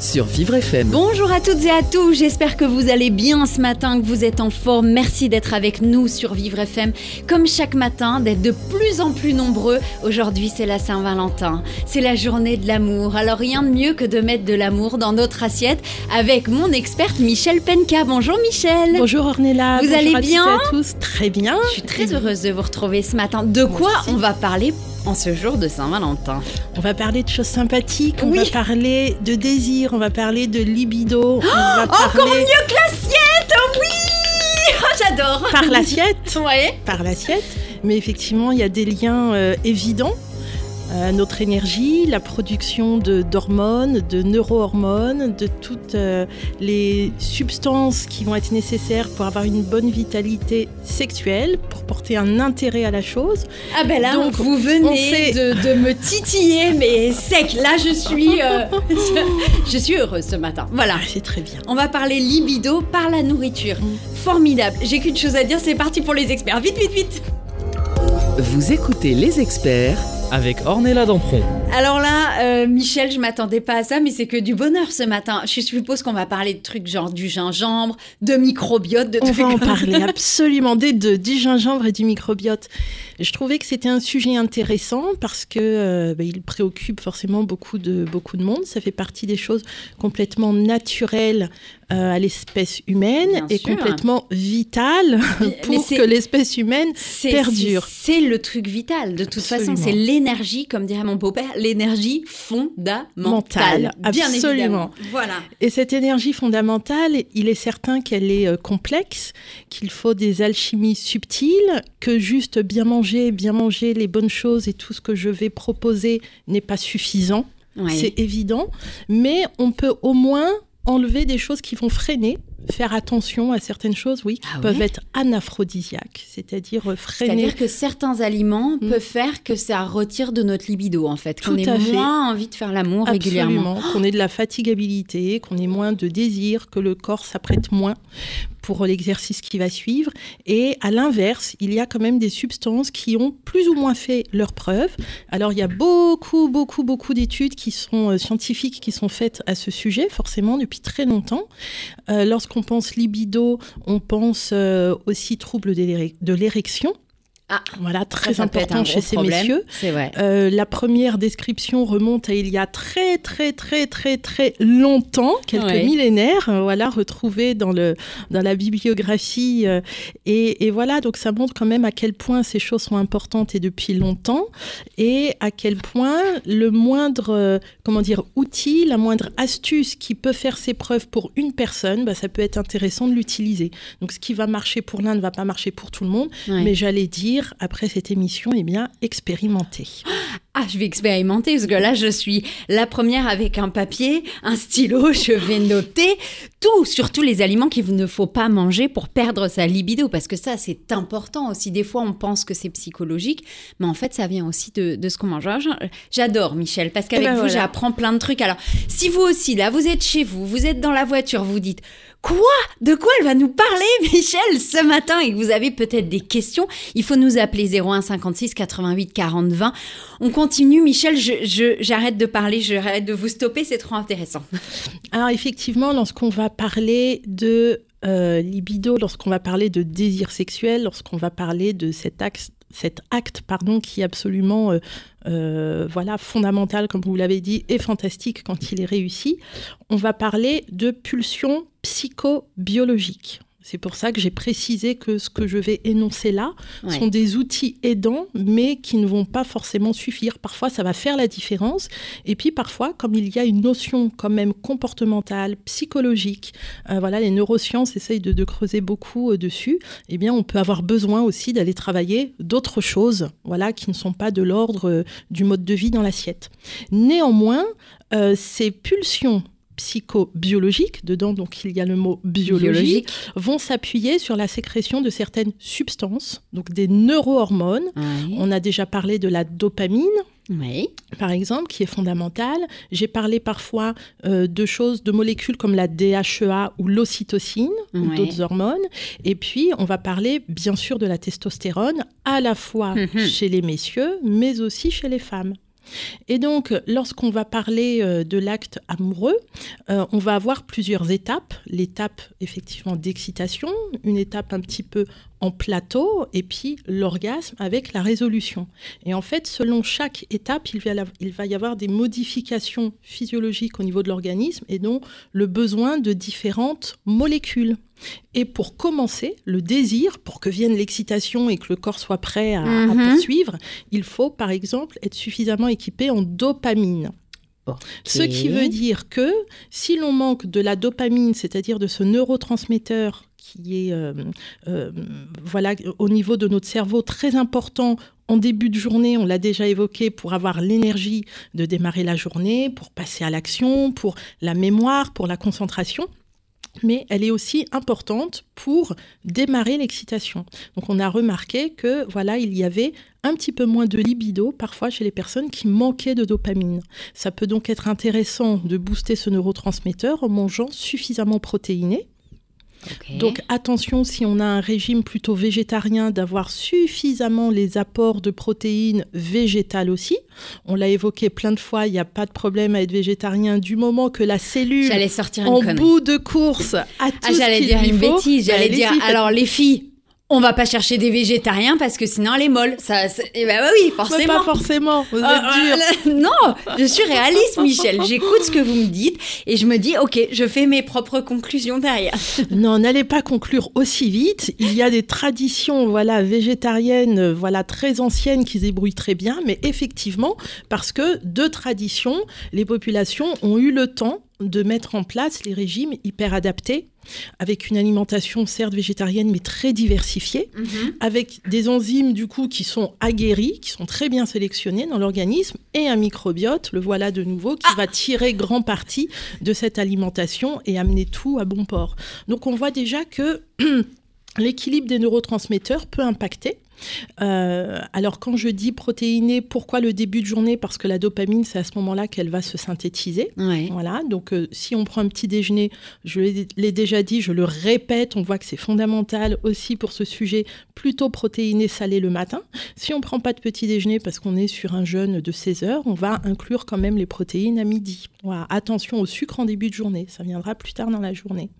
Sur Vivre FM. Bonjour à toutes et à tous, j'espère que vous allez bien ce matin, que vous êtes en forme. Merci d'être avec nous sur Vivre FM. Comme chaque matin, d'être de plus en plus nombreux. Aujourd'hui, c'est la Saint-Valentin. C'est la journée de l'amour. Alors, rien de mieux que de mettre de l'amour dans notre assiette avec mon experte Michel Penka. Bonjour Michel. Bonjour Ornella. Vous Bonjour allez à bien et à tous. Très bien. Je suis très heureuse de vous retrouver ce matin. De quoi on va parler en ce jour de Saint-Valentin On va parler de choses sympathiques. On Oui. va parler de désir. On va parler de libido. on va Encore parler mieux que l'assiette Oui Oh, J'adore par l'assiette. Ouais. Par l'assiette. Mais effectivement, il y a des liens euh, évidents. Euh, notre énergie, la production de d'hormones, de neurohormones, de toutes euh, les substances qui vont être nécessaires pour avoir une bonne vitalité sexuelle, pour porter un intérêt à la chose. Ah ben là, Donc, vous venez fait- de, de me titiller, mais sec. Là, je suis, euh, je, je suis heureuse ce matin. Voilà. Ah, c'est très bien. On va parler libido par la nourriture. Formidable. J'ai qu'une chose à dire, c'est parti pour les experts. Vite, vite, vite. Vous écoutez les experts Avec Ornella Dampron. Alors là, euh, Michel, je m'attendais pas à ça, mais c'est que du bonheur ce matin. Je suppose qu'on va parler de trucs genre du gingembre, de microbiote, de On trucs va en parler absolument des deux, du gingembre et du microbiote. Je trouvais que c'était un sujet intéressant parce que euh, bah, il préoccupe forcément beaucoup de beaucoup de monde. Ça fait partie des choses complètement naturelles euh, à l'espèce humaine Bien et sûr. complètement vitales pour que l'espèce humaine perdure. C'est le truc vital. De toute façon, c'est l'énergie, comme dirait mon beau-père, l'énergie fondamentale. Mentale, Bien absolument. évidemment. Voilà. Et cette énergie fondamentale, il est certain qu'elle est euh, complexe, qu'il faut des alchimies subtiles, que juste bien manger, bien manger les bonnes choses et tout ce que je vais proposer n'est pas suffisant. Ouais. C'est évident. Mais on peut au moins enlever des choses qui vont freiner, faire attention à certaines choses, oui, qui Ah peuvent ouais être anaphrodisiaques, c'est-à-dire euh, freiner. C'est-à-dire que certains aliments Mm. peuvent faire que ça retire de notre libido, en fait. Qu'on ait fait. moins envie de faire l'amour régulièrement. Qu'on ait de la fatigabilité, qu'on ait moins de désir, que le corps s'apprête moins pour l'exercice qui va suivre. Et à l'inverse, il y a quand même des substances qui ont plus ou moins fait leurs preuves. Alors il y a beaucoup, beaucoup, beaucoup d'études qui sont euh, scientifiques qui sont faites à ce sujet, forcément depuis très longtemps. Euh, Lorsqu'on pense libido, on pense euh, aussi l'érec- de l'érection. Ah, voilà, très Ça, ça important chez ces problème. messieurs. C'est vrai. Euh, la première description remonte à il y a très très très très très longtemps, quelques Ouais. millénaires, euh, voilà, retrouvée dans le dans la bibliographie euh, et, et voilà donc ça montre quand même à quel point ces choses sont importantes et depuis longtemps et à quel point le moindre comment dire outil, la moindre astuce qui peut faire ses preuves pour une personne, bah, ça peut être intéressant de l'utiliser. Donc ce qui va marcher pour l'un ne va pas marcher pour tout le monde, Ouais. mais j'allais dire après cette émission, eh bien expérimenter. Ah, je vais expérimenter parce que là, je suis la première avec un papier, un stylo. Je vais noter tout, surtout les aliments qu'il ne faut pas manger pour perdre sa libido. Parce que ça, c'est important aussi. Des fois, on pense que c'est psychologique, mais en fait, ça vient aussi de, de ce qu'on mange. J'a- J'adore, Michel, parce qu'avec ben vous, voilà. j'apprends plein de trucs. Alors, si vous aussi, là, vous êtes chez vous, vous êtes dans la voiture, vous dites De quoi elle va nous parler, Michel, ce matin? Et que vous avez peut-être des questions, il faut nous appeler 01 56 88 40 20. On continue, Michel, je- je- j'arrête de parler, j'arrête de vous stopper, c'est trop intéressant. Alors effectivement, lorsqu'on va parler de euh, libido, lorsqu'on va parler de désir sexuel, lorsqu'on va parler de cet acte, cet acte pardon, qui est absolument euh, euh, voilà, fondamental, comme vous l'avez dit, et fantastique quand il est réussi, on va parler de pulsions psychobiologiques. C'est pour ça que j'ai précisé que ce que je vais énoncer là Ouais. sont des outils aidants, mais qui ne vont pas forcément suffire. Parfois, ça va faire la différence. Et puis, parfois, comme il y a une notion quand même comportementale, psychologique, euh, voilà, les neurosciences essayent de, de creuser beaucoup euh, dessus. Eh bien, on peut avoir besoin aussi d'aller travailler d'autres choses, voilà, qui ne sont pas de l'ordre euh, du mode de vie dans l'assiette. Néanmoins, ces pulsions psychobiologiques, dedans donc il y a le mot biologie, Biologique. vont s'appuyer sur la sécrétion de certaines substances, donc des neurohormones. Oui. On a déjà parlé de la dopamine, Oui. par exemple, qui est fondamentale. J'ai parlé parfois euh, de choses, de molécules comme la DHEA ou l'ocytocine, ou d'autres hormones. Et puis, on va parler bien sûr de la testostérone, à la fois Mhm. chez les messieurs, mais aussi chez les femmes. Et donc, lorsqu'on va parler euh, de l'acte amoureux, euh, on va avoir plusieurs étapes. L'étape, effectivement, d'excitation, une étape un petit peu en plateau, et puis l'orgasme avec la résolution. Et en fait, selon chaque étape, il va, y avoir des modifications physiologiques au niveau de l'organisme, et donc le besoin de différentes molécules. Et pour commencer, le désir, pour que vienne l'excitation et que le corps soit prêt à, à Mhm. poursuivre, il faut par exemple être suffisamment équipé en dopamine. Ce qui veut dire que si l'on manque de la dopamine, c'est-à-dire de ce neurotransmetteur qui est euh, euh, voilà, au niveau de notre cerveau très important en début de journée, on l'a déjà évoqué, pour avoir l'énergie de démarrer la journée, pour passer à l'action, pour la mémoire, pour la concentration mais elle est aussi importante pour démarrer l'excitation. Donc on a remarqué que voilà, il y avait un petit peu moins de libido parfois chez les personnes qui manquaient de dopamine. Ça peut donc être intéressant de booster ce neurotransmetteur en mangeant suffisamment protéiné. Donc attention si on a un régime plutôt végétarien d'avoir suffisamment les apports de protéines végétales aussi. On l'a évoqué plein de fois, il n'y a pas de problème à être végétarien du moment que la cellule sortir en connerie. bout de course a tout Ah, ce j'allais dire une faut. bêtise. J'allais Ben, dire, alors les filles, on va pas chercher des végétariens parce que sinon elle est molle. Ça, eh ben oui, Mais forcément. pas forcément, vous êtes Ah, dur. euh, non, je suis réaliste, Michel. J'écoute ce que vous me dites et je me dis, ok, je fais mes propres conclusions derrière. Non, n'allez pas conclure aussi vite. Il y a des traditions, voilà, végétariennes, voilà, très anciennes qui se débrouillent très bien, mais effectivement, parce que de tradition, les populations ont eu le temps de mettre en place les régimes hyper adaptés, avec une alimentation certes végétarienne, mais très diversifiée, avec des enzymes du coup qui sont aguerries, qui sont très bien sélectionnées dans l'organisme, et un microbiote, le voilà de nouveau, qui va tirer grand parti de cette alimentation et amener tout à bon port. Donc on voit déjà que l'équilibre des neurotransmetteurs peut impacter. Euh, alors quand je dis protéiné, pourquoi le début de journée? Parce que la dopamine, c'est à ce moment-là qu'elle va se synthétiser. Ouais. Voilà, donc euh, si on prend un petit déjeuner, je l'ai l'ai déjà dit, je le répète, on voit que c'est fondamental aussi pour ce sujet, plutôt protéiné salé le matin. Si on prend pas de petit déjeuner parce qu'on est sur un jeûne de 16 heures, on va inclure quand même les protéines à midi. Voilà, attention au sucre en début de journée, ça viendra plus tard dans la journée.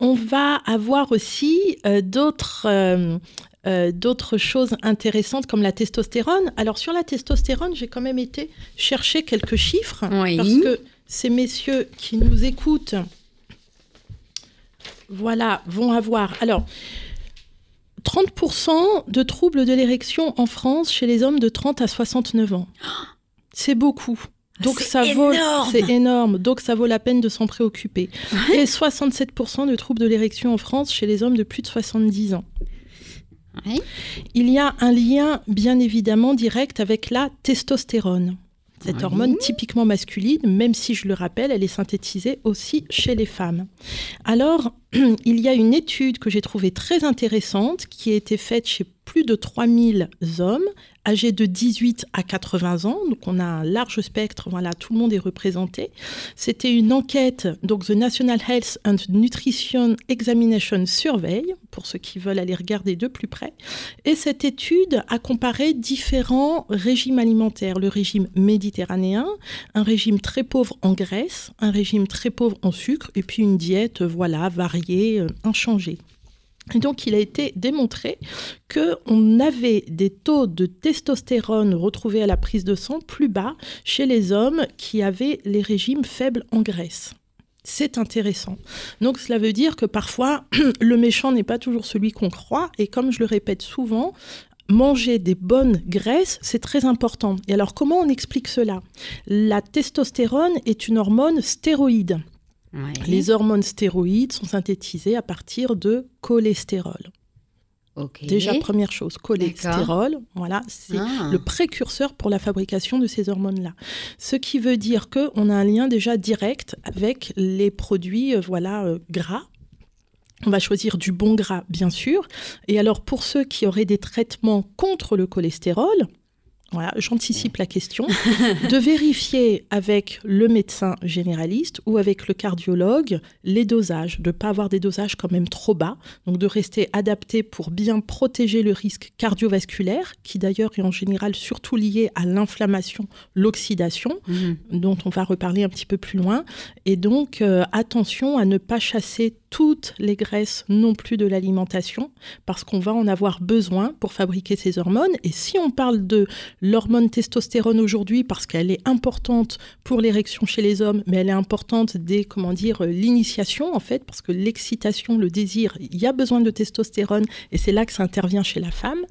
On va avoir aussi euh, d'autres euh, euh, d'autres choses intéressantes comme la testostérone. Alors sur la testostérone, j'ai quand même été chercher quelques chiffres Oui. parce que ces messieurs qui nous écoutent, voilà, vont avoir. Alors. 30% de troubles de l'érection en France chez les hommes de 30 à 69 ans. C'est beaucoup. Donc C'est ça vaut, c'est énorme. Donc ça vaut la peine de s'en préoccuper. Et 67% de troubles de l'érection en France chez les hommes de plus de 70 ans. Oui. Il y a un lien bien évidemment direct avec la testostérone. Cette Oui. hormone typiquement masculine, même si je le rappelle, elle est synthétisée aussi chez les femmes. Alors, il y a une étude que j'ai trouvée très intéressante qui a été faite chez plus de 3000 hommes âgés de 18 à 80 ans. Donc, on a un large spectre, voilà, tout le monde est représenté. C'était une enquête, donc The National Health and Nutrition Examination Survey, pour ceux qui veulent aller regarder de plus près. Et cette étude a comparé différents régimes alimentaires. Le régime méditerranéen, un régime très pauvre en graisse, un régime très pauvre en sucre, et puis une diète, voilà, variée, euh, inchangée. Donc, il a été démontré qu'on avait des taux de testostérone retrouvés à la prise de sang plus bas chez les hommes qui avaient les régimes faibles en graisse. C'est intéressant. Donc cela veut dire que parfois, le méchant n'est pas toujours celui qu'on croit. Et comme je le répète souvent, manger des bonnes graisses, c'est très important. Et alors comment on explique cela? La testostérone est une hormone stéroïde. Ouais. Les hormones stéroïdes sont synthétisées à partir de cholestérol. Déjà, première chose, cholestérol, voilà, c'est Ah. le précurseur pour la fabrication de ces hormones-là. Ce qui veut dire qu'on a un lien déjà direct avec les produits euh, voilà, euh, gras. On va choisir du bon gras, bien sûr. Et alors, pour ceux qui auraient des traitements contre le cholestérol, voilà, j'anticipe la question, de vérifier avec le médecin généraliste ou avec le cardiologue les dosages, de ne pas avoir des dosages quand même trop bas, donc de rester adapté pour bien protéger le risque cardiovasculaire, qui d'ailleurs est en général surtout lié à l'inflammation, l'oxydation, Mhm. dont on va reparler un petit peu plus loin. Et donc, euh, attention à ne pas chasser toutes les graisses non plus de l'alimentation, parce qu'on va en avoir besoin pour fabriquer ces hormones. Et si on parle de l'hormone testostérone aujourd'hui, parce qu'elle est importante pour l'érection chez les hommes, mais elle est importante dès, comment dire, euh, l'initiation, en fait, parce que l'excitation, le désir, il y a besoin de testostérone, et c'est là que ça intervient chez la femme,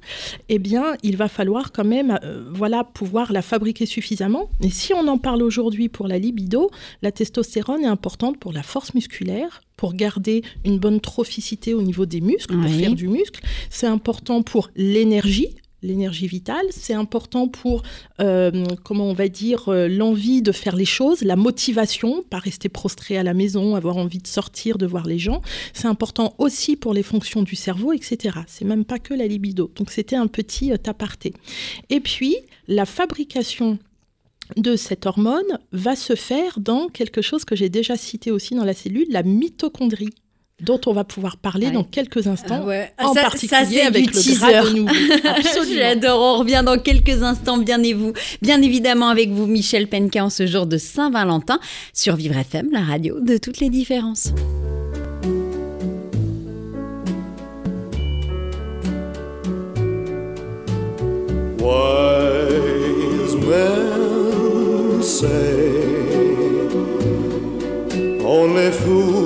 eh bien, il va falloir quand même, euh, voilà, pouvoir la fabriquer suffisamment. Et si on en parle aujourd'hui pour la libido, la testostérone est importante pour la force musculaire, pour garder une bonne trophicité au niveau des muscles, pour faire du muscle. C'est important pour l'énergie l'énergie vitale, c'est important pour, euh, comment on va dire, euh, l'envie de faire les choses, la motivation, pas rester prostré à la maison, avoir envie de sortir, de voir les gens. C'est important aussi pour les fonctions du cerveau, etc. C'est même pas que la libido. Donc c'était un petit euh, aparté. Et puis, la fabrication de cette hormone va se faire dans quelque chose que j'ai déjà cité aussi dans la cellule, la mitochondrie dont on va pouvoir parler Ouais. dans quelques instants, Ah ouais. en Ça- particulier avec le gras de teaser. J'adore, on revient dans quelques instants, bien, et vous, bien évidemment avec vous, Michel Penka, en ce jour de Saint-Valentin, sur Vivre FM, la radio de toutes les différences. Say. Only fools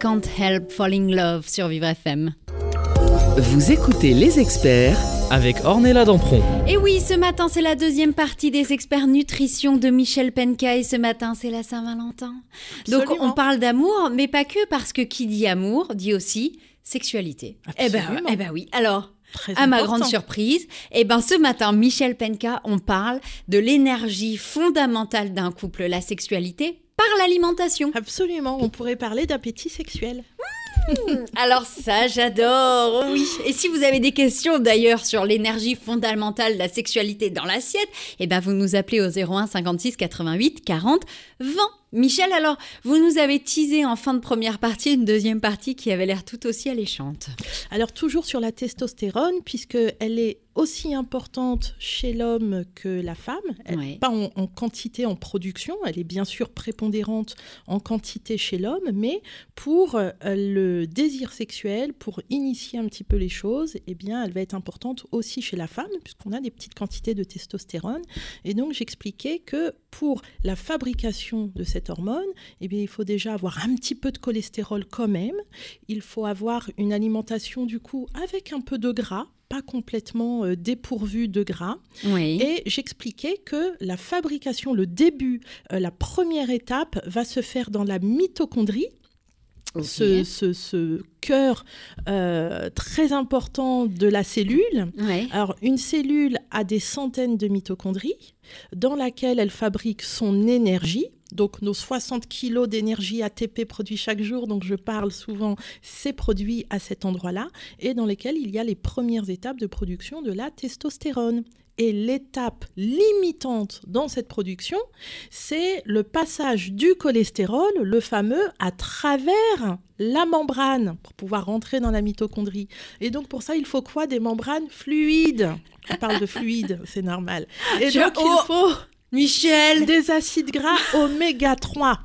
Can't Help Falling Love sur Vivre FM. Vous écoutez les experts avec Ornella Dampron. Et oui, ce matin, c'est la deuxième partie des experts nutrition de Michel Penka et ce matin, c'est la Saint-Valentin. Donc, Absolument. on parle d'amour, mais pas que, parce que qui dit amour dit aussi sexualité. Eh ben, Absolument. eh ben oui. Alors, Très à ma grande surprise, eh ben ce matin, Michel Penka, on parle de l'énergie fondamentale d'un couple, la sexualité, par l'alimentation. Absolument, on pourrait parler d'appétit sexuel. Alors ça, j'adore, oui. Et si vous avez des questions d'ailleurs sur l'énergie fondamentale de la sexualité dans l'assiette, eh ben vous nous appelez au 01 56 88 40 20. Michel, alors vous nous avez teasé en fin de première partie une deuxième partie qui avait l'air tout aussi alléchante. Alors toujours sur la testostérone, puisque elle est aussi importante chez l'homme que la femme, Elle- Ouais. pas en, en quantité, en production, elle est bien sûr prépondérante en quantité chez l'homme, mais pour euh, le désir sexuel, pour initier un petit peu les choses, eh bien elle va être importante aussi chez la femme, puisqu'on a des petites quantités de testostérone. Et donc j'expliquais que pour la fabrication de cette hormone, eh bien, il faut déjà avoir un petit peu de cholestérol quand même. Il faut avoir une alimentation du coup avec un peu de gras, pas complètement euh, dépourvu de gras. Oui. Et j'expliquais que la fabrication, le début, euh, la première étape va se faire dans la mitochondrie, ce, ce- ce cœur euh, très important de la cellule. Ouais. Alors, une cellule a des centaines de mitochondries dans laquelle elle fabrique son énergie. Donc, nos 60 kilos d'énergie ATP produits chaque jour, donc je parle souvent, c'est produit à cet endroit-là, et dans lesquels il y a les premières étapes de production de la testostérone. Et l'étape limitante dans cette production, c'est le passage du cholestérol, le fameux, à travers la membrane pour pouvoir rentrer dans la mitochondrie. Et donc pour ça, il faut quoi? Des membranes fluides. On parle de fluide, c'est normal. Et Je- donc il faut Michel des acides gras oméga 3.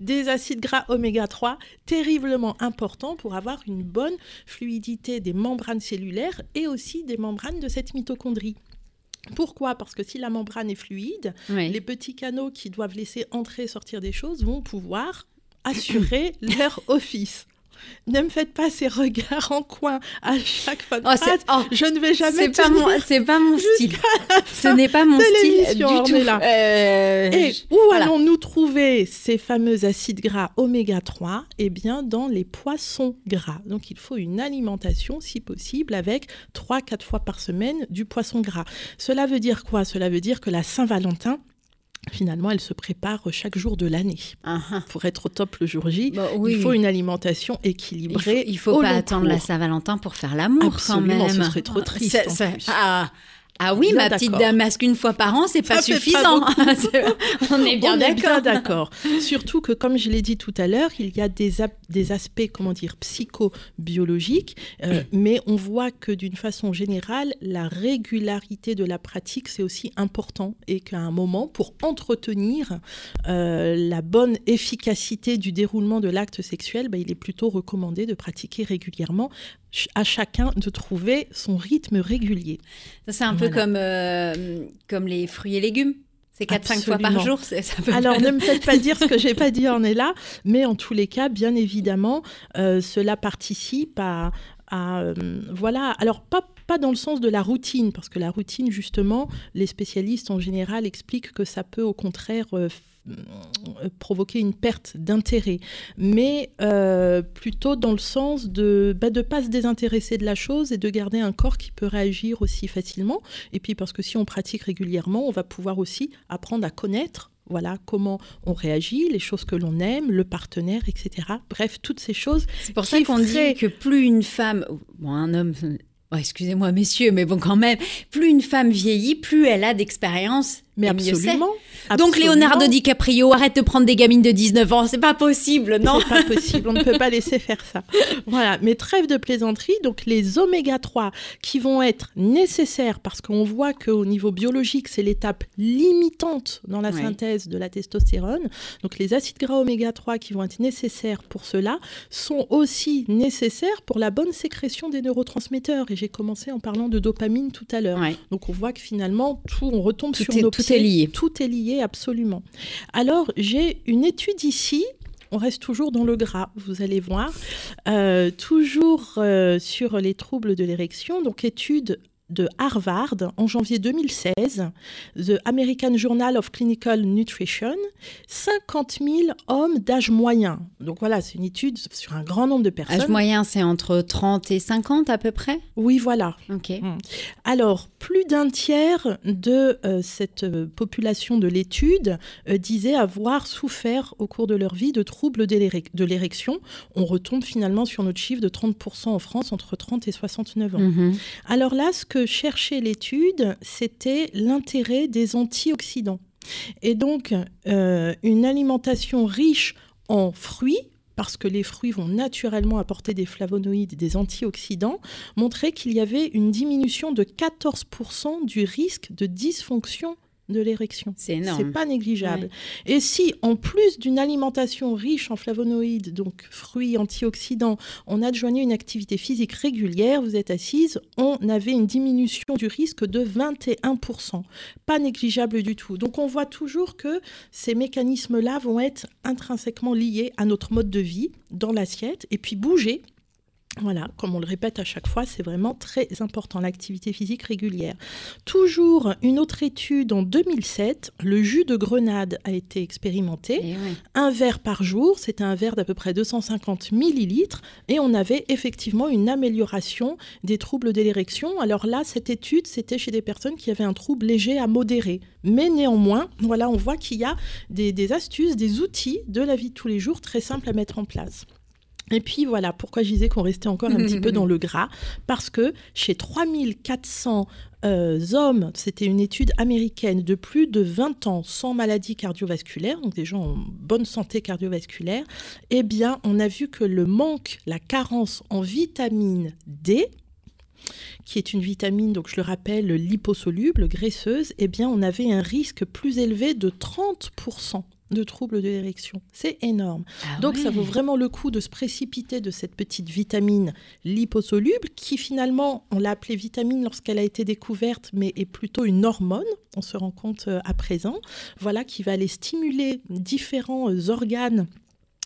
Des acides gras oméga 3 terriblement importants pour avoir une bonne fluidité des membranes cellulaires et aussi des membranes de cette mitochondrie. Pourquoi? Parce que si la membrane est fluide, Oui. les petits canaux qui doivent laisser entrer et sortir des choses vont pouvoir assurer leur office. Ne me faites pas ces regards en coin à chaque fin de Oh, phrase. oh, Je ne vais jamais C'est pas mon, c'est pas mon style. Ce n'est pas mon style du tout. Euh, Et où voilà. allons-nous trouver ces fameux acides gras oméga 3 Eh bien, dans les poissons gras. Donc, il faut une alimentation, si possible, avec 3-4 fois par semaine du poisson gras. Cela veut dire quoi? Cela veut dire que la Saint-Valentin, finalement, elle se prépare chaque jour de l'année. Ah. Pour être au top le jour J, Bah oui. il faut une alimentation Il faut, équilibrée. il faut au pas attendre la. Saint-Valentin pour faire l'amour Absolument, quand ce même. serait trop triste, en plus. ah, ah oui, Bien ma petite parce qu'une fois par an, c'est pas suffisant. On est bien d'accord. d'accord. Surtout que, comme je l'ai dit tout à l'heure, il y a des, aspects, comment dire, psychobiologiques, euh, mais on voit que d'une façon générale, la régularité de la pratique, c'est aussi important et qu'à un moment, pour entretenir euh, la bonne efficacité du déroulement de l'acte sexuel, bah, il est plutôt recommandé de pratiquer régulièrement, à chacun de trouver son rythme régulier. Ça, C'est un peu comme, euh, comme les fruits et légumes. C'est 4-5 fois par jour. c'est- ça peut Alors, pas- ne me faites pas dire ce que j'ai pas dit en est là, mais en tous les cas, bien évidemment, euh, cela participe à, à, euh, voilà. Alors pas pas dans le sens de la routine, parce que la routine, justement, les spécialistes en général expliquent que ça peut au contraire provoquer une perte d'intérêt, mais euh, plutôt dans le sens de bah, de pas se désintéresser de la chose et de garder un corps qui peut réagir aussi facilement. Et puis parce que si on pratique régulièrement, on va pouvoir aussi apprendre à connaître voilà comment on réagit, les choses que l'on aime, le partenaire, etc. Bref, toutes ces choses. C'est pour ça qu'on dit que plus une femme, bon, un homme, oh, excusez-moi messieurs, mais bon quand même, plus une femme vieillit, plus elle a d'expérience. Mais absolument. Donc. Leonardo DiCaprio, arrête de prendre des gamines de 19 ans, c'est pas possible, non? C'est pas possible, on ne peut pas laisser faire ça. Voilà, mais trêve de plaisanterie, donc les oméga 3 qui vont être nécessaires parce qu'on voit qu'au niveau biologique, c'est l'étape limitante dans la Ouais. synthèse de la testostérone. Donc les acides gras oméga 3 qui vont être nécessaires pour cela sont aussi nécessaires pour la bonne sécrétion des neurotransmetteurs. Et j'ai commencé en parlant de dopamine tout à l'heure. Ouais. Donc on voit que finalement, tout, on retombe Tout sur nos tout pieds. est lié. Tout est lié, absolument. Alors, j'ai une étude ici on reste toujours dans le gras, vous allez voir. Euh, toujours euh, sur les troubles de l'érection, donc étude de Harvard en janvier 2016, The American Journal of Clinical Nutrition, 50 000 hommes d'âge moyen. Donc voilà, c'est une étude sur un grand nombre de personnes. Âge moyen, c'est entre 30 et 50 à peu près? Oui, voilà. Ok. Alors, plus d'un tiers de euh, cette euh, population de l'étude euh, disait avoir souffert au cours de leur vie de troubles de l'érection. On retombe finalement sur notre chiffre de 30% en France entre 30 et 69 ans. Mhm. Alors là, ce que cherchait l'étude, c'était l'intérêt des antioxydants. Et donc, euh, une alimentation riche en fruits, parce que les fruits vont naturellement apporter des flavonoïdes et des antioxydants, montrait qu'il y avait une diminution de 14% du risque de dysfonction de l'érection. C'est énorme. C'est pas négligeable. Ouais. Et si, en plus d'une alimentation riche en flavonoïdes, donc fruits, antioxydants, on adjoignait une activité physique régulière, vous êtes assise, on avait une diminution du risque de 21%. Pas négligeable du tout. Donc on voit toujours que ces mécanismes-là vont être intrinsèquement liés à notre mode de vie dans l'assiette et puis bouger. Voilà, comme on le répète à chaque fois, c'est vraiment très important, l'activité physique régulière. Toujours une autre étude en 2007, le jus de grenade a été expérimenté. Ouais. Un verre par jour, c'était un verre d'à peu près 250 millilitres, et on avait effectivement une amélioration des troubles de l'érection. Alors là, cette étude, c'était chez des personnes qui avaient un trouble léger à modéré. Mais néanmoins, voilà, on voit qu'il y a des, des astuces, des outils de la vie de tous les jours très simples à mettre en place. Et puis voilà, pourquoi je disais qu'on restait encore un petit peu dans le gras, parce que chez 3400 euh, hommes, c'était une étude américaine de plus de 20 ans sans maladie cardiovasculaire, donc des gens en bonne santé cardiovasculaire, eh bien, on a vu que le manque, la carence en vitamine D, qui est une vitamine, donc je le rappelle, liposoluble, graisseuse, eh bien, on avait un risque plus élevé de 30% de troubles de l'érection. C'est énorme. Ah Donc ça vaut vraiment le coup de se précipiter de cette petite vitamine liposoluble qui finalement, on l'a appelée vitamine lorsqu'elle a été découverte, mais est plutôt une hormone, on se rend compte euh, à présent, voilà, qui va aller stimuler différents euh, organes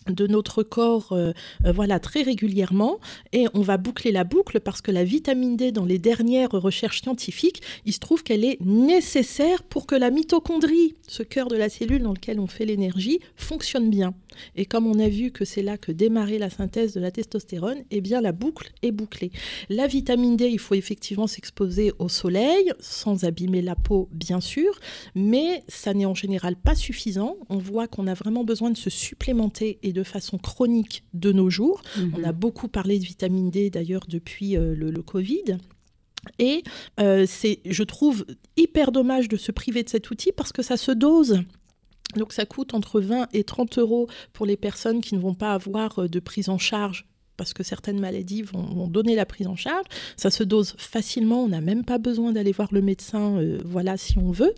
de notre corps euh, euh, voilà très régulièrement. Et on va boucler la boucle parce que la vitamine D dans les dernières recherches scientifiques il se trouve qu'elle est nécessaire pour que la mitochondrie ce cœur de la cellule dans lequel on fait l'énergie fonctionne bien. Et comme on a vu que c'est là que démarrait la synthèse de la testostérone eh bien la boucle est bouclée. La vitamine D il faut effectivement s'exposer au soleil sans abîmer la peau bien sûr mais ça n'est en général pas suffisant. On voit qu'on a vraiment besoin de se supplémenter de façon chronique de nos jours. Mhm. On a beaucoup parlé de vitamine D d'ailleurs depuis euh, le, le Covid. Et euh, c'est, je trouve, hyper dommage de se priver de cet outil parce que ça se dose. Donc ça coûte entre 20 et 30 euros pour les personnes qui ne vont pas avoir euh, de prise en charge parce que certaines maladies vont, vont donner la prise en charge. Ça se dose facilement, on n'a même pas besoin d'aller voir le médecin, euh, voilà, si on veut.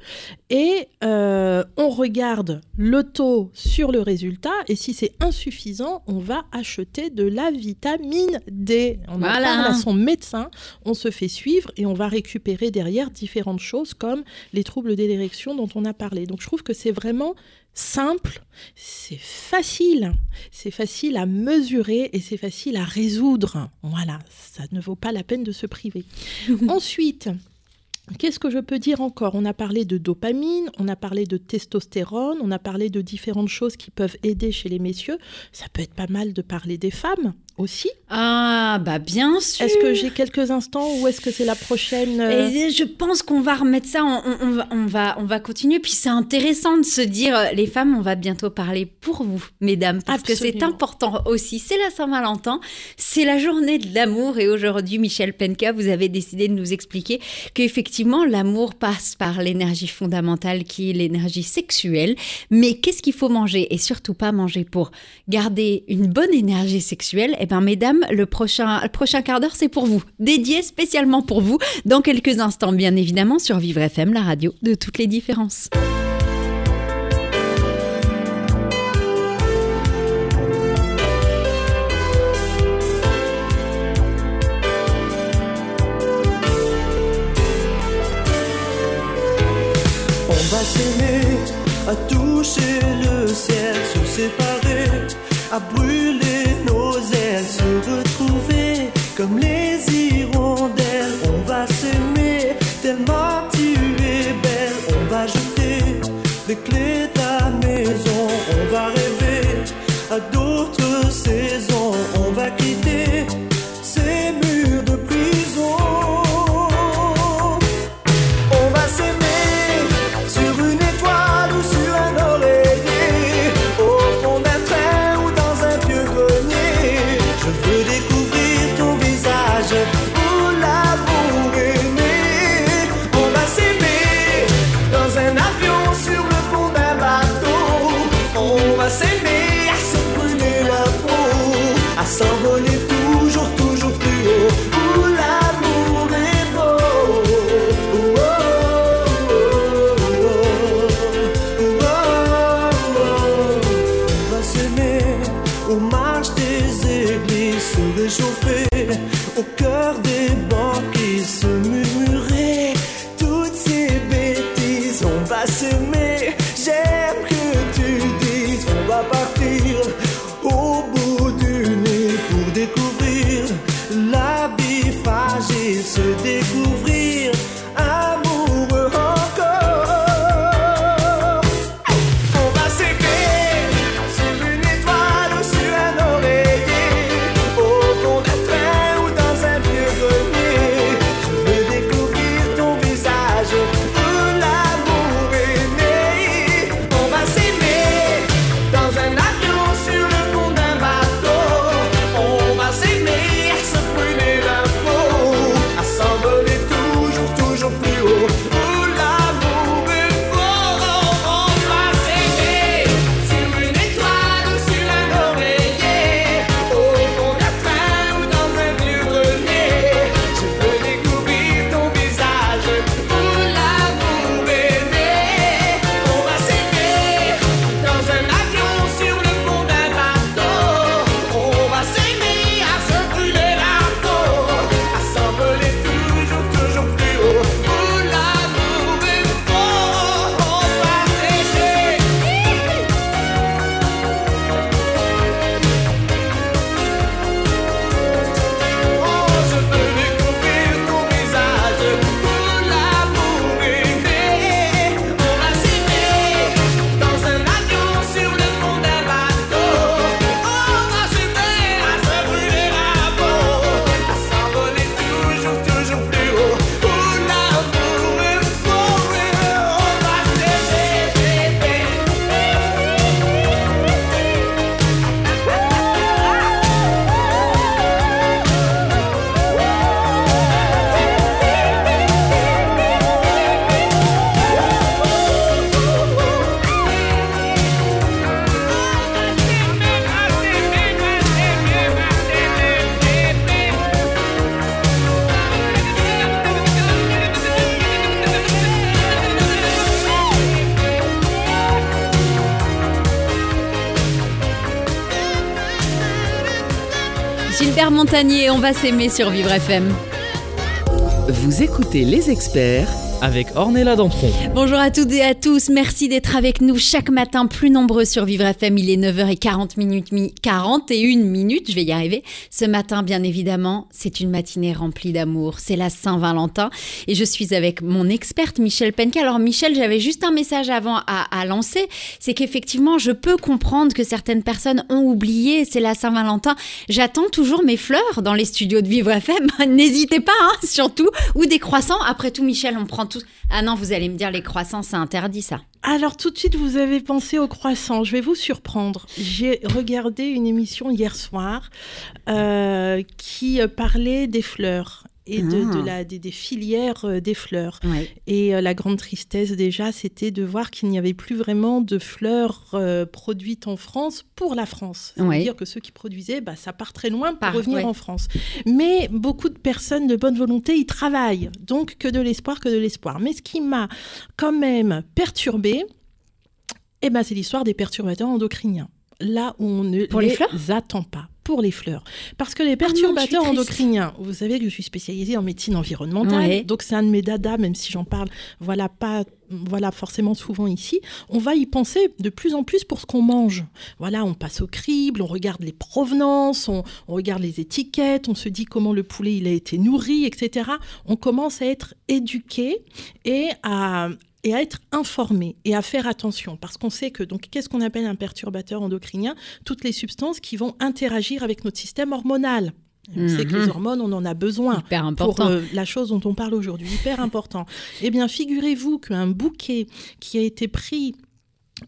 Et euh, on regarde le taux sur le résultat, et si c'est insuffisant, on va acheter de la vitamine D. On en parle à son médecin, on se fait suivre, et on va récupérer derrière différentes choses comme les troubles de l'érection dont on a parlé. Donc je trouve que c'est vraiment simple, c'est facile, c'est facile à mesurer et c'est facile à résoudre. Voilà, ça ne vaut pas la peine de se priver. Ensuite, Qu'est-ce que je peux dire encore? On a parlé de dopamine, on a parlé de testostérone, on a parlé de différentes choses qui peuvent aider chez les messieurs. Ça peut être pas mal de parler des femmes aussi. Ah, bah bien sûr. Est-ce que j'ai quelques instants ou est-ce que c'est la prochaine euh, Et je pense qu'on va remettre ça, on, va, on, va, on va continuer. Puis c'est intéressant de se dire, euh, les femmes, on va bientôt parler pour vous, mesdames, parce que c'est important aussi. C'est la Saint-Valentin, c'est la journée de l'amour. Et aujourd'hui, Michel Penka, vous avez décidé de nous expliquer qu'effectivement, l'amour passe par l'énergie fondamentale qui est l'énergie sexuelle. Mais qu'est-ce qu'il faut manger? Et surtout pas manger pour garder une bonne énergie sexuelle. Eh bien, mesdames, le prochain, le prochain quart d'heure, c'est pour vous, dédié spécialement pour vous, dans quelques instants, bien évidemment, sur Vivre FM, la radio de toutes les différences. On va s'aimer, à toucher le ciel, se séparer à brûler Gilbert Montagnier, on va s'aimer sur Vivre FM. Vous écoutez les experts avec Ornella Dampron. Bonjour à toutes et à tous, merci d'être avec nous chaque matin, plus nombreux sur Vivre FM. Il est 9h40 minutes, mi- 41 minutes, je vais y arriver. Ce matin, bien évidemment, c'est une matinée remplie d'amour. C'est la Saint-Valentin et je suis avec mon experte Michel Penka. Alors Michel, j'avais juste un message avant à, à lancer, c'est qu'effectivement, je peux comprendre que certaines personnes ont oublié, c'est la Saint-Valentin. J'attends toujours mes fleurs dans les studios de Vivre FM. N'hésitez pas, hein, surtout, ou des croissants. Après tout, Michel, on prend tout. Ah non, vous allez me dire les croissants, c'est interdit ça. Alors tout de suite, vous avez pensé au croissant. Je vais vous surprendre. J'ai regardé une émission hier soir euh, qui parlait des fleurs et de, Ah. de la, des, des filières euh, des fleurs. Ouais. Et euh, la grande tristesse déjà, c'était de voir qu'il n'y avait plus vraiment de fleurs euh, produites en France pour la France. Ouais. C'est-à-dire que ceux qui produisaient, bah, ça part très loin pour Part, revenir ouais. en France. Mais beaucoup de personnes de bonne volonté y travaillent. Donc que de l'espoir, que de l'espoir. Mais ce qui m'a quand même perturbée, eh ben, c'est l'histoire des perturbateurs endocriniens. Là où on ne Pour les attend pas. Pour les fleurs. Parce que les perturbateurs triste. endocriniens, vous savez que je suis spécialisée en médecine environnementale, Ouais. donc c'est un de mes dadas, même si j'en parle, voilà, pas voilà forcément souvent ici, on va y penser de plus en plus pour ce qu'on mange. Voilà, on passe au crible, on regarde les provenances, on, on regarde les étiquettes, on se dit comment le poulet il a été nourri, etc. On commence à être éduqué et à et à être informé et à faire attention parce qu'on sait que donc qu'est-ce qu'on appelle un perturbateur endocrinien? Toutes les substances qui vont interagir avec notre système hormonal. On sait que les Mhm. hormones, on en a besoin Hyper pour important. euh, la chose dont on parle aujourd'hui, hyper important. Eh bien, figurez-vous qu'un bouquet qui a été pris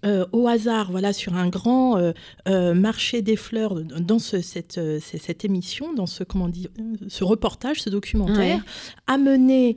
euh, au hasard, voilà, sur un grand euh, euh, marché des fleurs dans ce- cette, émission, dans ce comment ce reportage, ce documentaire, amené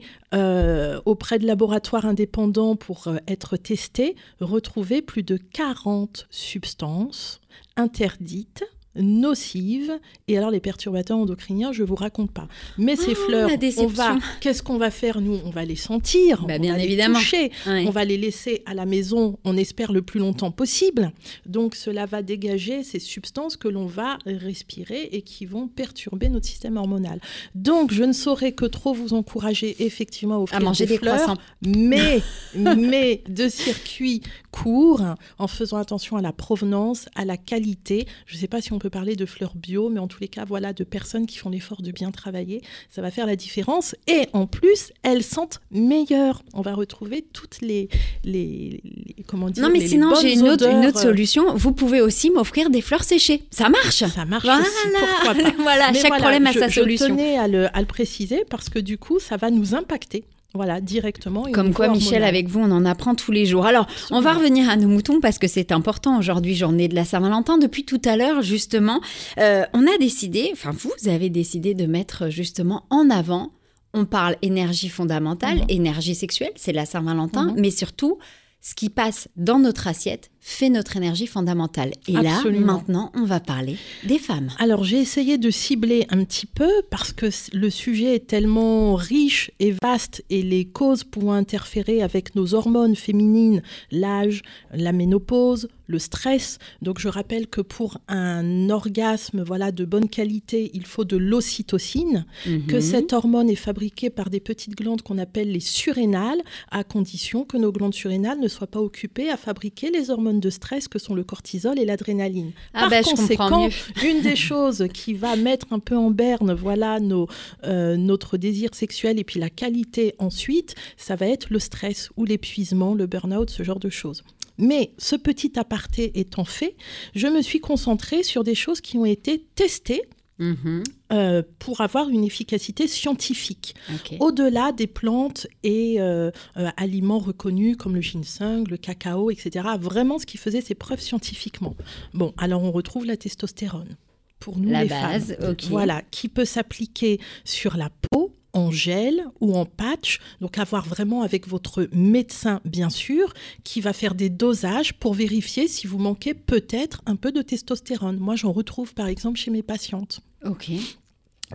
auprès de laboratoires indépendants pour être testé, retrouvé plus de 40 substances interdites nocives et alors les perturbateurs endocriniens je vous raconte pas mais ces Oh, fleurs on va qu'est-ce qu'on va faire nous? On va les sentir Bah, on bien va les évidemment. toucher, Ouais. on va les laisser à la maison, on espère le plus longtemps possible. Donc cela va dégager ces substances que l'on va respirer et qui vont perturber notre système hormonal. Donc je ne saurais que trop vous encourager effectivement à offrir À manger des fleurs, croissants. mais, mais de circuits en faisant attention à la provenance, à la qualité. Je ne sais pas si on peut parler de fleurs bio, mais en tous les cas, voilà, de personnes qui font l'effort de bien travailler. Ça va faire la différence. Et en plus, elles sentent meilleures. On va retrouver toutes les, les, les- comment dire, Non, mais les- sinon, j'ai une autre, une odeurs, autre solution. Vous pouvez aussi m'offrir des fleurs séchées. Ça marche. Ça marche Voilà. aussi, pourquoi pas. voilà, Mais chaque voilà, problème a je- sa je solution. tenais à le, à le préciser parce que du coup, ça va nous impacter. Voilà, directement. Comme quoi, Michel, avec vous, on en apprend tous les jours. Alors, on va revenir à nos moutons parce que c'est important. Aujourd'hui, journée de la Saint-Valentin. Depuis tout à l'heure, justement, euh, on a décidé, enfin, vous avez décidé de mettre justement en avant. On parle énergie fondamentale, Mhm. énergie sexuelle, c'est la Saint-Valentin, Mhm. mais surtout, ce qui passe dans notre assiette fait notre énergie fondamentale. Et Absolument. là, maintenant, on va parler des femmes. Alors j'ai essayé de cibler un petit peu parce que le sujet est tellement riche et vaste et les causes pouvant interférer avec nos hormones féminines, l'âge, la ménopause, le stress. Donc je rappelle que pour un orgasme voilà de bonne qualité, il faut de l'ocytocine, que Mhm. cette hormone est fabriquée par des petites glandes qu'on appelle les surrénales, à condition que nos glandes surrénales ne soient pas occupées à fabriquer les hormones de stress que sont le cortisol et l'adrénaline. Ah Par bah, comprends conséquent, une des choses qui va mettre un peu en berne, voilà, nos, euh, notre désir sexuel et puis la qualité ensuite, ça va être le stress ou l'épuisement, le burn-out, ce genre de choses. Mais ce petit aparté étant fait, je me suis concentrée sur des choses qui ont été testées Mhm. euh, pour avoir une efficacité scientifique au-delà des plantes et euh, euh, aliments reconnus comme le ginseng, le cacao, etc. Vraiment, ce qui faisait ses preuves scientifiquement. Bon, alors on retrouve la testostérone. Pour nous, La les base, femmes. ok. Voilà, qui peut s'appliquer sur la peau en gel ou en patch, donc avoir vraiment avec votre médecin bien sûr, qui va faire des dosages pour vérifier si vous manquez peut-être un peu de testostérone. Moi j'en retrouve par exemple chez mes patientes. Ok.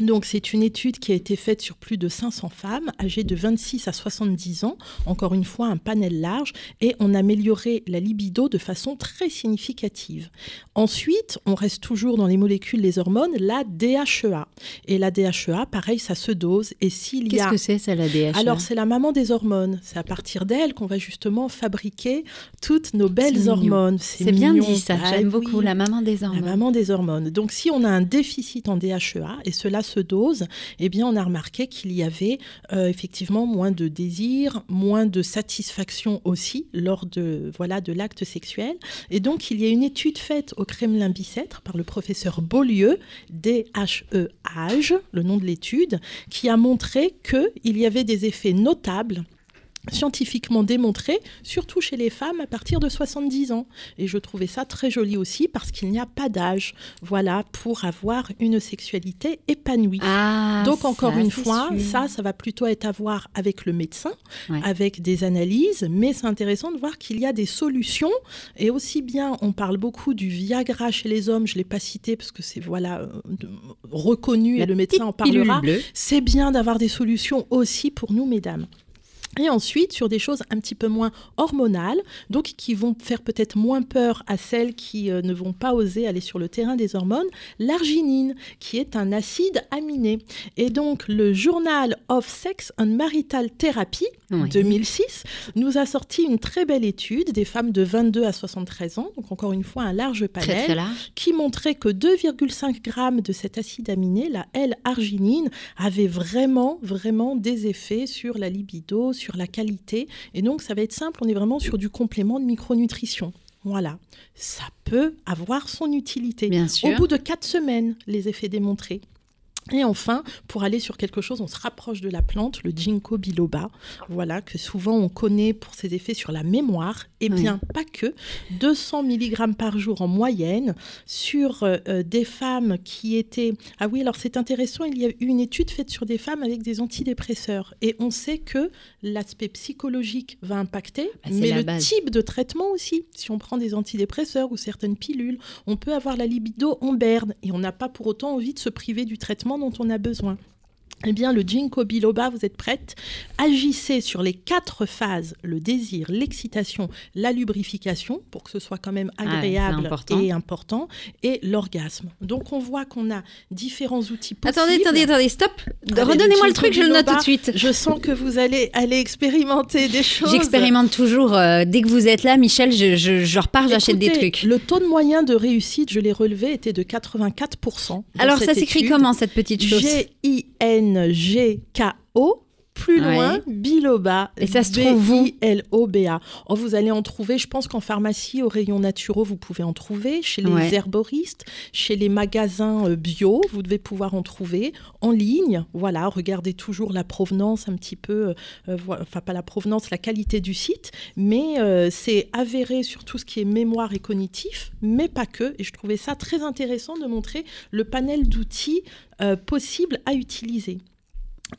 Donc c'est une étude qui a été faite sur plus de 500 femmes âgées de 26 à 70 ans, encore une fois un panel large, et on a amélioré la libido de façon très significative. Ensuite, on reste toujours dans les molécules, les hormones, la DHEA. Et la DHEA, pareil, ça se dose, et s'il y Qu'est-ce a... que c'est, ça, la DHEA Alors, c'est la maman des hormones. C'est à partir d'elle qu'on va justement fabriquer toutes nos belles hormones. C'est bien dit, ça. Ah J'aime oui. beaucoup. La maman des La hormones. maman des hormones. Donc, si on a un déficit en DHEA et cela se dose, eh bien, on a remarqué qu'il y avait euh, effectivement moins de désir, moins de satisfaction aussi lors de voilà de l'acte sexuel. Et donc, il y a une étude faite au Kremlin-Bicêtre par le professeur Beaulieu, DHEH, le nom de l'étude, qui a montré qu'il y avait des effets notables scientifiquement démontrés, surtout chez les femmes à partir de 70 ans. Et je trouvais ça très joli aussi parce qu'il n'y a pas d'âge, voilà, pour avoir une sexualité épanouie. Ah, Donc encore une fois, sûr. ça, ça va plutôt être à voir avec le médecin, Ouais. avec des analyses, mais c'est intéressant de voir qu'il y a des solutions. Et aussi bien, on parle beaucoup du Viagra chez les hommes, je l'ai pas cité parce que c'est voilà euh, de- reconnu La et le médecin en parlera. C'est bien d'avoir des solutions aussi pour nous, mesdames. Et ensuite, sur des choses un petit peu moins hormonales, donc qui vont faire peut-être moins peur à celles qui euh, ne vont pas oser aller sur le terrain des hormones, l'arginine, qui est un acide aminé. Et donc, le Journal of Sex and Marital Therapy, Oui. 2006, nous a sorti une très belle étude des femmes de 22 à 73 ans, donc encore une fois un large panel, Très très large. qui montrait que 2,5 grammes de cet acide aminé, la L-arginine, avait vraiment, vraiment des effets sur la libido, sur la qualité. Et donc, ça va être simple, on est vraiment sur du complément de micronutrition. Voilà, ça peut avoir son utilité. Bien sûr. Au bout de quatre semaines, les effets démontrés. Et enfin, pour aller sur quelque chose, on se rapproche de la plante, le ginkgo biloba, voilà, que souvent on connaît pour ses effets sur la mémoire. Eh Oui. bien, pas que. 200 mg par jour en moyenne sur euh, euh, des femmes qui étaient... Ah oui, alors c'est intéressant, il y a eu une étude faite sur des femmes avec des antidépresseurs. Et on sait que l'aspect psychologique va impacter, Bah, mais le base. type de traitement aussi. Si on prend des antidépresseurs ou certaines pilules, on peut avoir la libido en berne et on n'a pas pour autant envie de se priver du traitement dont on a besoin. Eh bien, le ginkgo biloba, vous êtes prête? Agissez sur les quatre phases le désir, l'excitation, la lubrification, pour que ce soit quand même Ah, agréable important. et important, et l'orgasme. Donc, on voit qu'on a différents outils possibles. Attendez, attendez, attendez, stop. Redonnez-moi le truc, je le note tout de suite. Je sens que vous allez aller expérimenter des choses. J'expérimente toujours. euh, dès que vous êtes là, Michel, je, je, je repars, j'achète des trucs. Le taux de moyen de réussite, je l'ai relevé, était de 84%. dans Alors, ça s'écrit comment cette petite chose? G-I-N-G-K-O. Plus Ouais. loin, biloba. Et ça se trouve B-I-L-O-B-A. Oh, vous allez en trouver, je pense qu'en pharmacie, au rayon naturaux, vous pouvez en trouver. Chez les Ouais. herboristes, chez les magasins euh, bio, vous devez pouvoir en trouver. En ligne, voilà, regardez toujours la provenance un petit peu, euh, euh, enfin pas la provenance, la qualité du site. Mais euh, c'est avéré sur tout ce qui est mémoire et cognitif, mais pas que. Et je trouvais ça très intéressant de montrer le panel d'outils euh, possibles à utiliser.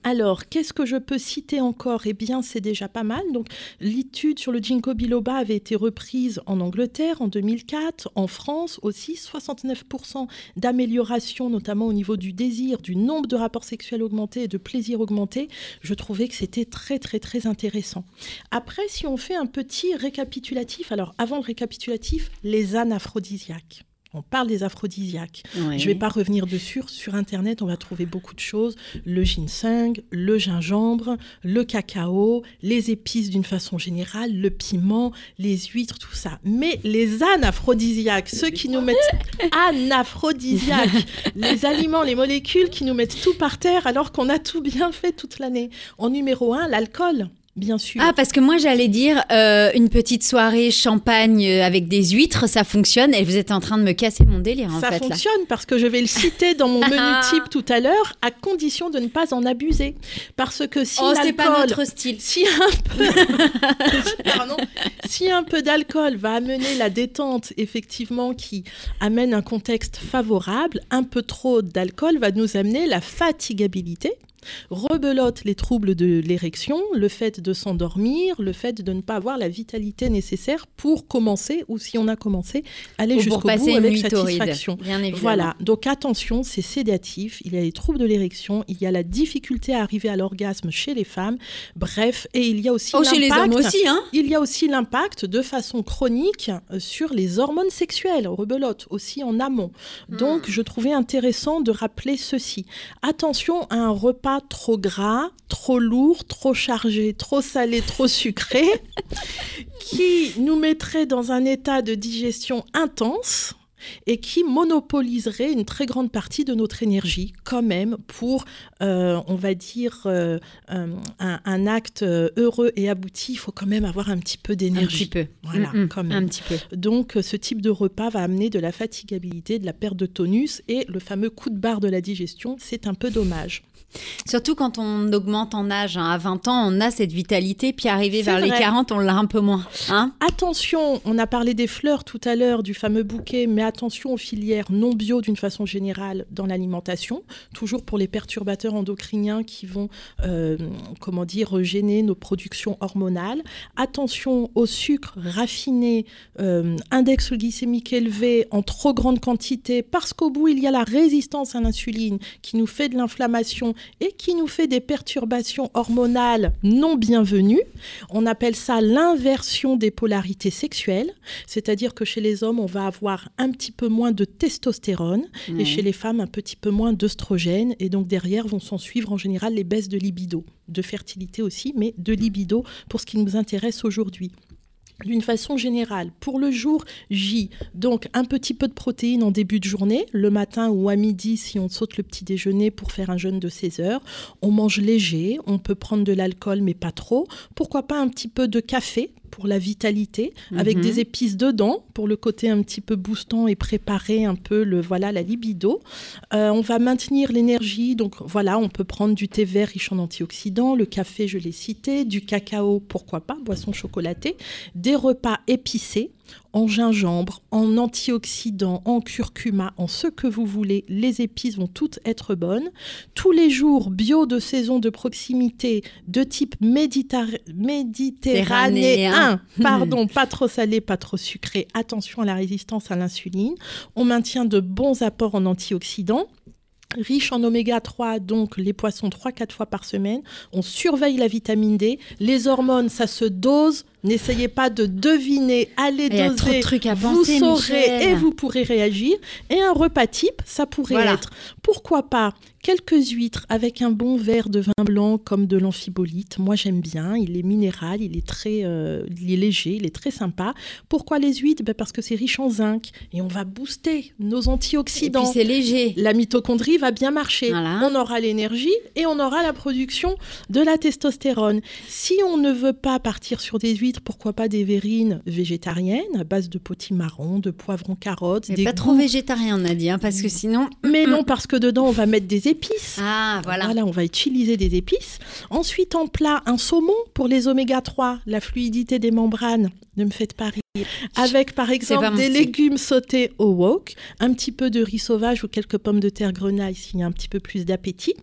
Alors, qu'est-ce que je peux citer encore? Eh bien, c'est déjà pas mal. Donc, l'étude sur le ginkgo biloba avait été reprise en Angleterre en 2004, en France aussi, 69% d'amélioration, notamment au niveau du désir, du nombre de rapports sexuels augmentés et de plaisir augmenté. Je trouvais que c'était très, très, très intéressant. Après, si on fait un petit récapitulatif, alors avant le récapitulatif, les anaphrodisiaques. On parle des aphrodisiaques. Ouais. Je ne vais pas revenir dessus. Sur Internet, on va trouver beaucoup de choses. Le ginseng, le gingembre, le cacao, les épices d'une façon générale, le piment, les huîtres, tout ça. Mais les anaphrodisiaques, ceux qui nous mettent anaphrodisiaques, les aliments, les molécules qui nous mettent tout par terre alors qu'on a tout bien fait toute l'année. En numéro un, l'alcool, bien sûr. Ah, parce que moi, j'allais dire euh, une petite soirée champagne euh, avec des huîtres, ça fonctionne. Et vous êtes en train de me casser mon délire, en ça fait. Là. fonctionne parce que je vais le citer dans mon menu type tout à l'heure, à condition de ne pas en abuser. Parce que si Oh, c'est pas notre style. Si un peu, Pardon. si un peu d'alcool va amener la détente, effectivement, qui amène un contexte favorable, un peu trop d'alcool va nous amener la fatigabilité. Rebelote les troubles de l'érection, le fait de s'endormir, le fait de ne pas avoir la vitalité nécessaire pour commencer ou si on a commencé, aller jusqu'au bout avec satisfaction. bien. Voilà, donc attention, c'est sédatif, il y a les troubles de l'érection, il y a la difficulté à arriver à l'orgasme chez les femmes, bref, et il y a aussi Oh, chez les hommes l'impact- aussi, hein il y a aussi l'impact de façon chronique euh, sur les hormones sexuelles, rebelote, aussi en amont. Hmm. Donc, je trouvais intéressant de rappeler ceci. Attention à un repas trop gras, trop lourd, trop chargé, trop salé, trop sucré, qui nous mettrait dans un état de digestion intense et qui monopoliserait une très grande partie de notre énergie quand même pour, euh, on va dire, euh, euh, un, un acte heureux et abouti, il faut quand même avoir un petit peu Un petit d'énergie. peu. Voilà, Mm, mm, quand même. Un petit peu. Donc, ce type de repas va amener de la fatigabilité, de la perte de tonus et le fameux coup de barre de la digestion, c'est un peu dommage. Surtout quand on augmente en âge. hein. À 20 ans, on a cette vitalité, puis arrivé vers les vrai. 40, on l'a un peu moins. Hein Attention, on a parlé des fleurs tout à l'heure, du fameux bouquet, mais attention aux filières non bio d'une façon générale dans l'alimentation, toujours pour les perturbateurs endocriniens qui vont, euh, comment dire, gêner nos productions hormonales. Attention aux sucres raffinés, euh, index glycémique élevé en trop grande quantité, parce qu'au bout, il y a la résistance à l'insuline qui nous fait de l'inflammation et qui nous fait des perturbations hormonales non bienvenues. On appelle ça l'inversion des polarités sexuelles, c'est-à-dire que chez les hommes, on va avoir un petit peu moins de testostérone et chez les femmes, un petit peu moins d'œstrogène. Et donc derrière vont s'en suivre en général les baisses de libido, de fertilité aussi, mais de libido pour ce qui nous intéresse aujourd'hui. D'une façon générale, pour le jour J, donc un petit peu de protéines en début de journée, le matin ou à midi si on saute le petit déjeuner pour faire un jeûne de 16 heures. On mange léger, on peut prendre de l'alcool mais pas trop. Pourquoi pas un petit peu de café pour la vitalité, avec Mhm. des épices dedans pour le côté un petit peu boostant et préparer un peu le voilà la libido. Euh, on va maintenir l'énergie, donc voilà, on peut prendre du thé vert riche en antioxydants, le café, je l'ai cité, du cacao, pourquoi pas, boisson chocolatée, des repas épicés en gingembre, en antioxydants, en curcuma, en ce que vous voulez. Les épices vont toutes être bonnes. Tous les jours, bio de saison de proximité de type méditer- méditerranéen. Pardon, pas trop salé, pas trop sucré. Attention à la résistance à l'insuline. On maintient de bons apports en antioxydants. Riche en oméga 3, donc les poissons 3-4 fois par semaine. On surveille la vitamine D. Les hormones, ça se dose. N'essayez pas de deviner, allez de doser. trucs à vous saurez Michel. et vous pourrez réagir. Et un repas type, ça pourrait Voilà. être, pourquoi pas, quelques huîtres avec un bon verre de vin blanc comme de l'amphibolite. Moi, j'aime bien. Il est minéral, il est très, euh, il est léger, il est très sympa. Pourquoi les huîtres? Ben, Parce que c'est riche en zinc et on va booster nos Et puis antioxydants. c'est léger. La mitochondrie va bien marcher. Voilà. On aura l'énergie et on aura la production de la testostérone. Si on ne veut pas partir sur des huîtres, pourquoi pas des verrines végétariennes à base de potimarron, de poivrons, carottes, Mais des pas trop végétarien, on a dit, hein, parce que sinon. Mais non, parce que dedans on va mettre des épices. Ah, voilà. on va utiliser des épices. Ensuite, en plat, un saumon pour les oméga 3, la fluidité des membranes. Ne me faites pas rire. Avec, par exemple, des légumes sautés au wok, un petit peu de riz sauvage ou quelques pommes de terre grenaille s'il y a un petit peu plus d'appétit.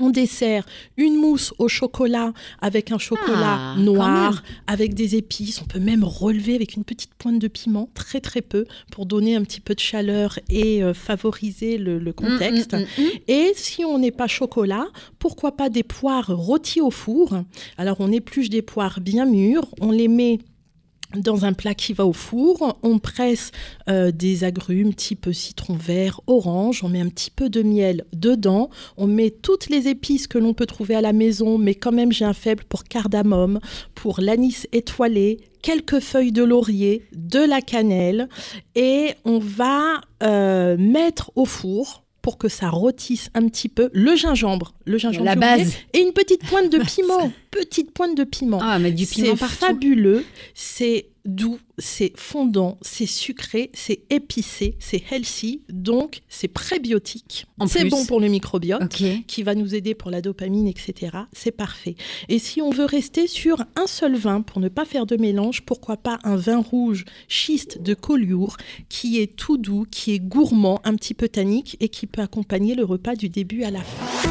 On dessert une mousse au chocolat avec un chocolat Ah, noir, avec des épices. On peut même relever avec une petite pointe de piment, très très peu, pour donner un petit peu de chaleur et euh, favoriser le, le contexte. Mm, mm, mm, mm. Et si on n'est pas chocolat, pourquoi pas des poires rôties au four? Alors on épluche des poires bien mûres, on les met dans un plat qui va au four, on presse euh, des agrumes type citron vert, orange, on met un petit peu de miel dedans, on met toutes les épices que l'on peut trouver à la maison, mais quand même j'ai un faible pour cardamome, pour l'anis étoilé, quelques feuilles de laurier, de la cannelle, et on va euh, mettre au four pour que ça rôtisse un petit peu le gingembre, le gingembre La oublié, base. et une petite pointe de piment, petite pointe de piment. Ah, mettre du piment C'est fabuleux, c'est doux, c'est fondant, c'est sucré, c'est épicé, c'est healthy, donc c'est prébiotique. C'est bon pour le microbiote qui va nous aider pour la dopamine, etc. C'est parfait. Et si on veut rester sur un seul vin pour ne pas faire de mélange, pourquoi pas un vin rouge schiste de Collioure qui est tout doux, qui est gourmand, un petit peu tannique et qui peut accompagner le repas du début à la fin.